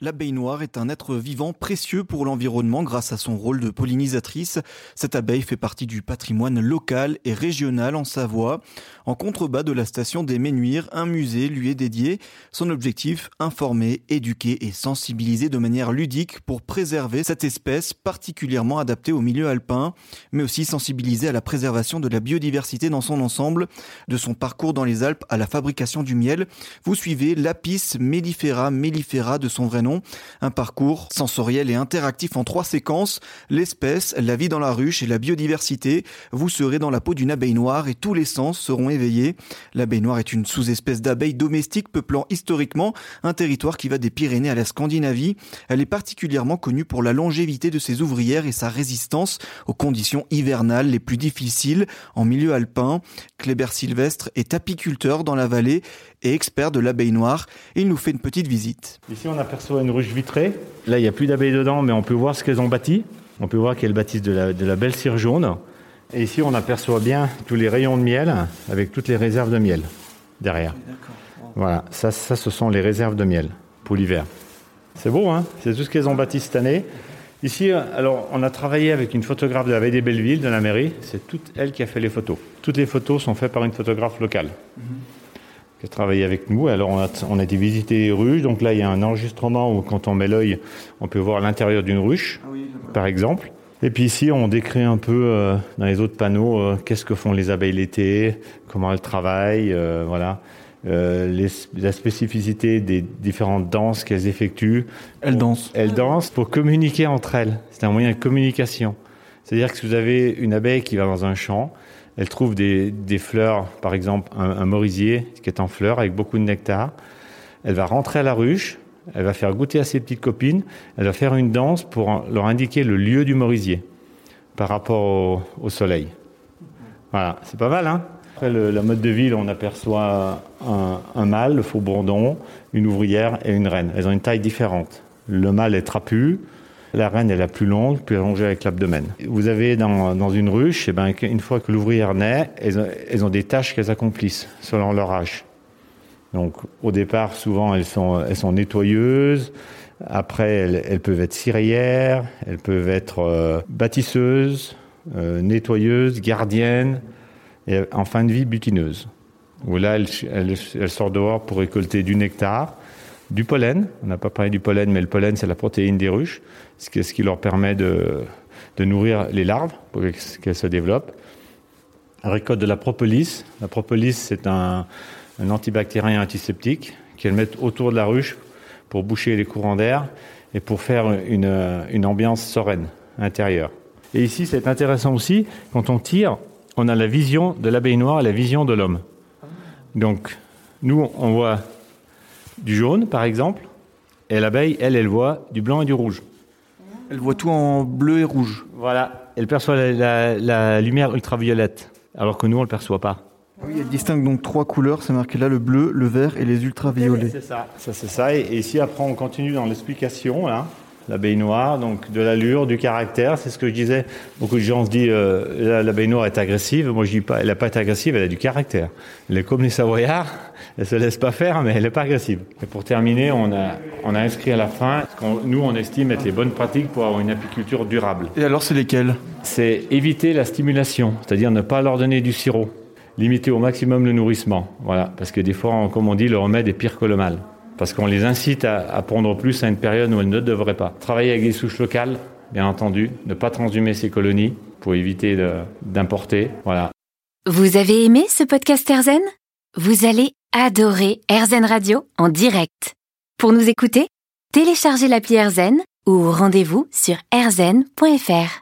L'abeille noire est un être vivant précieux pour l'environnement grâce à son rôle de pollinisatrice. Cette abeille fait partie du patrimoine local et régional en Savoie. En contrebas de la station des Ménuires, un musée lui est dédié. Son objectif, informer, éduquer et sensibiliser de manière ludique pour préserver cette espèce particulièrement adaptée au milieu alpin, mais aussi sensibiliser à la préservation de la biodiversité dans son ensemble, de son parcours dans les Alpes à la fabrication du miel. Vous suivez Lapis mellifera mellifera de son vrai Un parcours sensoriel et interactif en trois séquences. L'espèce, la vie dans la ruche et la biodiversité. Vous serez dans la peau d'une abeille noire et tous les sens seront éveillés. L'abeille noire est une sous-espèce d'abeille domestique peuplant historiquement un territoire qui va des Pyrénées à la Scandinavie. Elle est particulièrement connue pour la longévité de ses ouvrières et sa résistance aux conditions hivernales les plus difficiles en milieu alpin. Kléber Sylvestre est apiculteur dans la vallée et expert de l'abeille noire. Il nous fait une petite visite. Ici, on aperçoit une ruche vitrée. Là, il n'y a plus d'abeilles dedans, mais on peut voir ce qu'elles ont bâti. On peut voir qu'elles bâtissent de la, de la belle cire jaune. Et ici, on aperçoit bien tous les rayons de miel avec toutes les réserves de miel derrière. Voilà, ça, ça, ce sont les réserves de miel pour l'hiver. C'est beau, hein? C'est tout ce qu'elles ont bâti cette année. Ici, alors, on a travaillé avec une photographe de la Veille des Bellevilles, de la mairie. C'est toute elle qui a fait les photos. Toutes les photos sont faites par une photographe locale qui a travaillé avec nous. Alors, on a, on a été visiter les ruches. Donc là, il y a un enregistrement où, quand on met l'œil, on peut voir l'intérieur d'une ruche, par exemple. Et puis ici, on décrit un peu euh, dans les autres panneaux euh, qu'est-ce que font les abeilles l'été, comment elles travaillent, euh, voilà. Euh, les, la spécificité des différentes danses qu'elles effectuent. Elle danse. Elles dansent pour communiquer entre elles. C'est un moyen de communication. C'est-à-dire que si vous avez une abeille qui va dans un champ, elle trouve des, des fleurs, par exemple un, un merisier qui est en fleurs avec beaucoup de nectar. Elle va rentrer à la ruche, elle va faire goûter à ses petites copines, elle va faire une danse pour leur indiquer le lieu du merisier par rapport au, au soleil. Voilà, c'est pas mal, hein? Après le, la mode de ville, on aperçoit un, mâle, le faux bourdon, une ouvrière et une reine. Elles ont une taille différente. Le mâle est trapu, la reine est la plus longue, plus allongée avec l'abdomen. Vous avez dans, une ruche, et ben, une fois que l'ouvrière naît, elles ont, des tâches qu'elles accomplissent selon leur âge. Donc au départ, souvent, elles sont, nettoyeuses. Après, elles, elles peuvent être cirières, elles peuvent être euh, bâtisseuses, euh, nettoyeuses, gardiennes et en fin de vie butineuse, où là, elle, elle, sort dehors pour récolter du nectar, du pollen. On n'a pas parlé du pollen, mais le pollen, c'est la protéine des ruches, ce qui, leur permet de, nourrir les larves pour qu'elles se développent. Elle récolte de la propolis. La propolis, c'est un, antibactérien antiseptique qu'elles mettent autour de la ruche pour boucher les courants d'air et pour faire une ambiance sereine intérieure. Et ici, c'est intéressant aussi, quand on tire, on a la vision de l'abeille noire et la vision de l'homme. Donc, nous, on voit du jaune, par exemple, et l'abeille, elle, elle voit du blanc et du rouge. Elle voit tout en bleu et rouge. Voilà, elle perçoit la, la, la lumière ultraviolette, alors que nous, on ne le perçoit pas. Oui, elle distingue donc trois couleurs, c'est marqué là le bleu, le vert et les ultraviolets. C'est ça, ça c'est ça. Et, et, ici, après, on continue dans l'explication, là l'abeille noire, donc de l'allure, du caractère, c'est ce que je disais. Beaucoup de gens se disent euh, l'abeille noire est agressive. Moi, je dis pas, elle n'a pas été agressive, elle a du caractère. Elle est comme les Savoyards, elle se laisse pas faire, mais elle n'est pas agressive. Et pour terminer, on a, on a inscrit à la fin ce qu'on nous on estime être les bonnes pratiques pour avoir une apiculture durable. Et alors, c'est lesquelles? C'est éviter la stimulation, c'est-à-dire ne pas leur donner du sirop, limiter au maximum le nourrissement, voilà, parce que des fois, comme on dit, le remède est pire que le mal parce qu'on les incite à, à, pondre plus à une période où elles ne devraient pas. Travailler avec des souches locales, bien entendu, ne pas transhumer ces colonies pour éviter d'importer. Voilà. Vous avez aimé ce podcast Erzen Vous allez adorer Erzen Radio en direct. Pour nous écouter, téléchargez l'appli Erzen ou rendez-vous sur erzen.fr.